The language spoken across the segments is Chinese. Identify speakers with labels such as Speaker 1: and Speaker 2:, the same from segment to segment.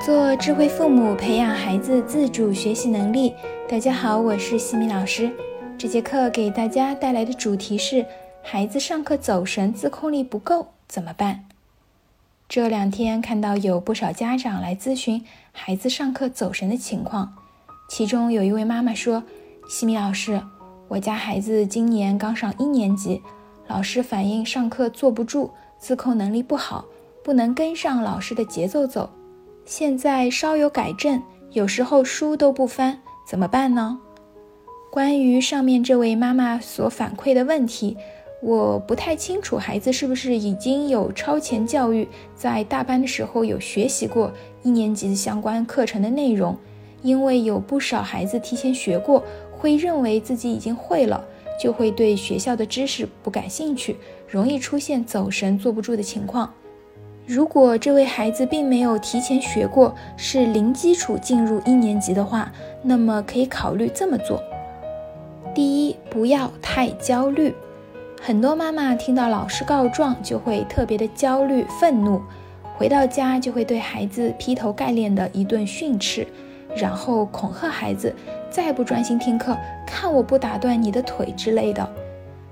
Speaker 1: 做智慧父母，培养孩子自主学习能力。大家好，我是西米老师。这节课给大家带来的主题是：孩子上课走神，自控力不够怎么办？这两天看到有不少家长来咨询孩子上课走神的情况，其中有一位妈妈说：“西米老师，我家孩子今年刚上一年级，老师反映上课坐不住，自控能力不好，不能跟上老师的节奏走。”现在稍有改正，有时候书都不翻，怎么办呢？关于上面这位妈妈所反馈的问题，我不太清楚孩子是不是已经有超前教育，在大班的时候有学习过一年级的相关课程的内容，因为有不少孩子提前学过，会认为自己已经会了，就会对学校的知识不感兴趣，容易出现走神、坐不住的情况。如果这位孩子并没有提前学过，是零基础进入一年级的话，那么可以考虑这么做：第一，不要太焦虑。很多妈妈听到老师告状就会特别的焦虑、愤怒，回到家就会对孩子劈头盖脸的一顿训斥，然后恐吓孩子再不专心听课，看我不打断你的腿之类的。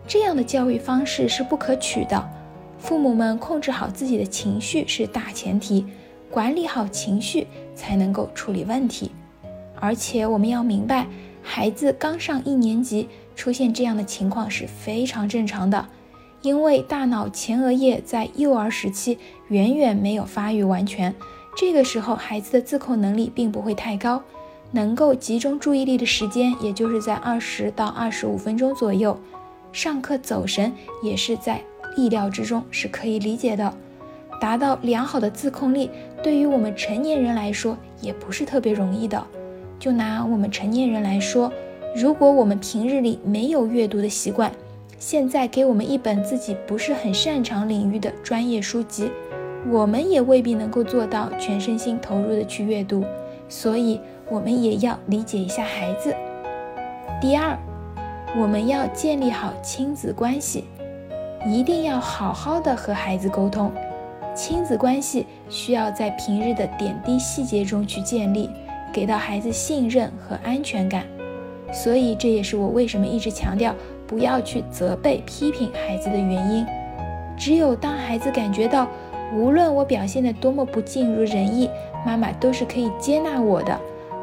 Speaker 1: 这样的教育方式是不可取的。父母们控制好自己的情绪是大前提，管理好情绪才能够处理问题。而且我们要明白，孩子刚上一年级出现这样的情况是非常正常的，因为大脑前额叶在幼儿时期远远没有发育完全，这个时候孩子的自控能力并不会太高，能够集中注意力的时间也就是在二十到二十五分钟左右，上课走神也是在。意料之中是可以理解的，达到良好的自控力，对于我们成年人来说也不是特别容易的。就拿我们成年人来说，如果我们平日里没有阅读的习惯，现在给我们一本自己不是很擅长领域的专业书籍，我们也未必能够做到全身心投入的去阅读。所以，我们也要理解一下孩子。第二，我们要建立好亲子关系。一定要好好的和孩子沟通，亲子关系需要在平日的点滴细节中去建立，给到孩子信任和安全感。所以这也是我为什么一直强调不要去责备、批评孩子的原因。只有当孩子感觉到，无论我表现的多么不尽如人意，妈妈都是可以接纳我的，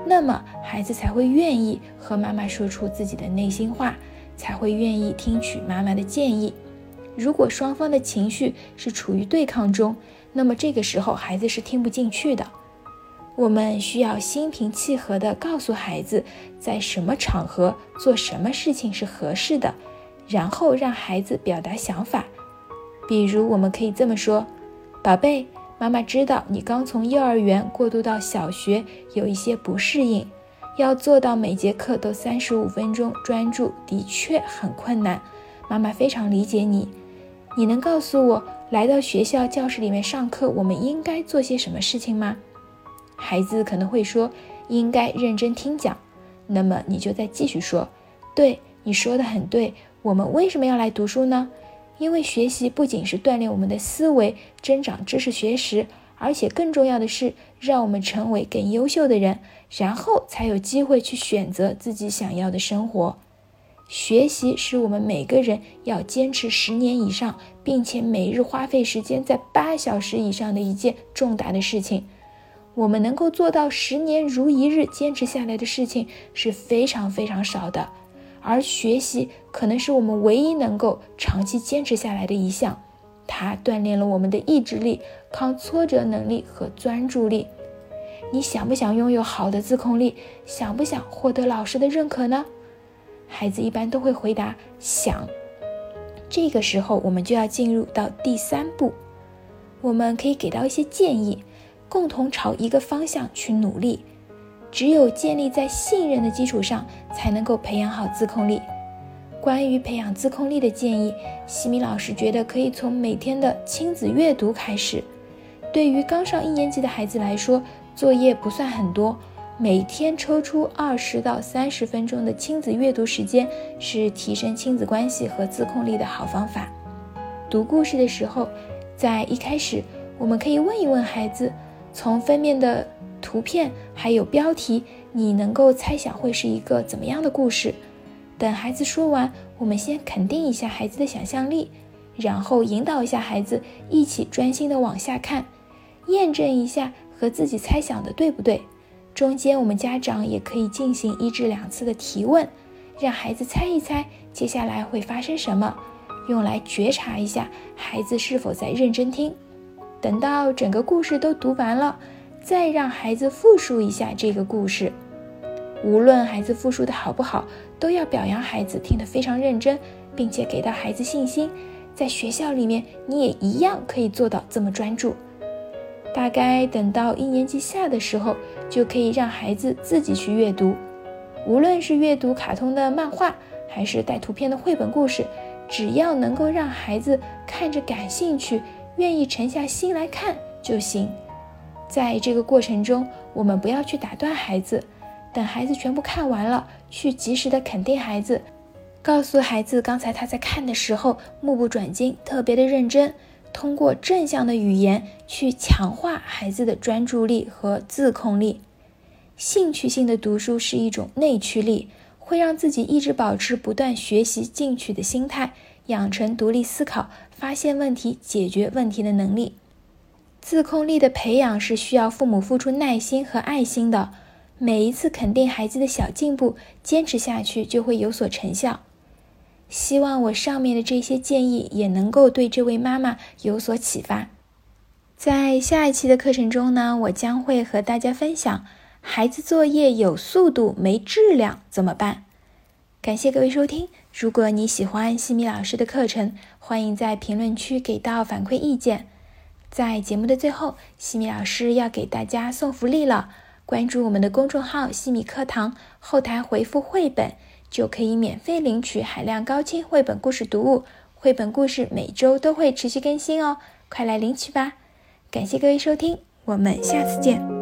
Speaker 1: 那么孩子才会愿意和妈妈说出自己的内心话，才会愿意听取妈妈的建议。如果双方的情绪是处于对抗中，那么这个时候孩子是听不进去的。我们需要心平气和地告诉孩子，在什么场合做什么事情是合适的，然后让孩子表达想法。比如，我们可以这么说：“宝贝，妈妈知道你刚从幼儿园过渡到小学，有一些不适应，要做到每节课都三十五分钟专注，的确很困难。妈妈非常理解你。”你能告诉我，来到学校教室里面上课，我们应该做些什么事情吗？孩子可能会说，应该认真听讲。那么你就再继续说，对，你说的很对。我们为什么要来读书呢？因为学习不仅是锻炼我们的思维、增长知识学识，而且更重要的是，让我们成为更优秀的人，然后才有机会去选择自己想要的生活。学习是我们每个人要坚持十年以上，并且每日花费时间在八小时以上的一件重大的事情。我们能够做到十年如一日坚持下来的事情是非常非常少的，而学习可能是我们唯一能够长期坚持下来的一项。它锻炼了我们的意志力、抗挫折能力和专注力。你想不想拥有好的自控力？想不想获得老师的认可呢？孩子一般都会回答想。这个时候，我们就要进入到第三步，我们可以给到一些建议，共同朝一个方向去努力。只有建立在信任的基础上，才能够培养好自控力。关于培养自控力的建议，西米老师觉得可以从每天的亲子阅读开始。对于刚上一年级的孩子来说，作业不算很多。每天抽出二十到三十分钟的亲子阅读时间，是提升亲子关系和自控力的好方法。读故事的时候，在一开始，我们可以问一问孩子，从封面的图片还有标题，你能够猜想会是一个怎么样的故事。等孩子说完，我们先肯定一下孩子的想象力，然后引导一下孩子一起专心的往下看，验证一下和自己猜想的对不对。中间我们家长也可以进行一至两次的提问，让孩子猜一猜接下来会发生什么，用来觉察一下孩子是否在认真听。等到整个故事都读完了，再让孩子复述一下这个故事。无论孩子复述的好不好，都要表扬孩子听得非常认真，并且给到孩子信心。在学校里面，你也一样可以做到这么专注。大概等到一年级下的时候，就可以让孩子自己去阅读，无论是阅读卡通的漫画，还是带图片的绘本故事，只要能够让孩子看着感兴趣，愿意沉下心来看就行。在这个过程中，我们不要去打断孩子。等孩子全部看完了，去及时的肯定孩子，告诉孩子刚才他在看的时候目不转睛，特别的认真。通过正向的语言去强化孩子的专注力和自控力。兴趣性的读书是一种内驱力，会让自己一直保持不断学习进取的心态，养成独立思考、发现问题、解决问题的能力。自控力的培养是需要父母付出耐心和爱心的。每一次肯定孩子的小进步，坚持下去就会有所成效。希望我上面的这些建议也能够对这位妈妈有所启发。在下一期的课程中呢，我将会和大家分享孩子作业有速度没质量怎么办。感谢各位收听。如果你喜欢西米老师的课程，欢迎在评论区给到反馈意见。在节目的最后，西米老师要给大家送福利了。关注我们的公众号“西米课堂”，后台回复“绘本”就可以免费领取海量高清绘本故事读物。绘本故事每周都会持续更新哦，快来领取吧！感谢各位收听，我们下次见。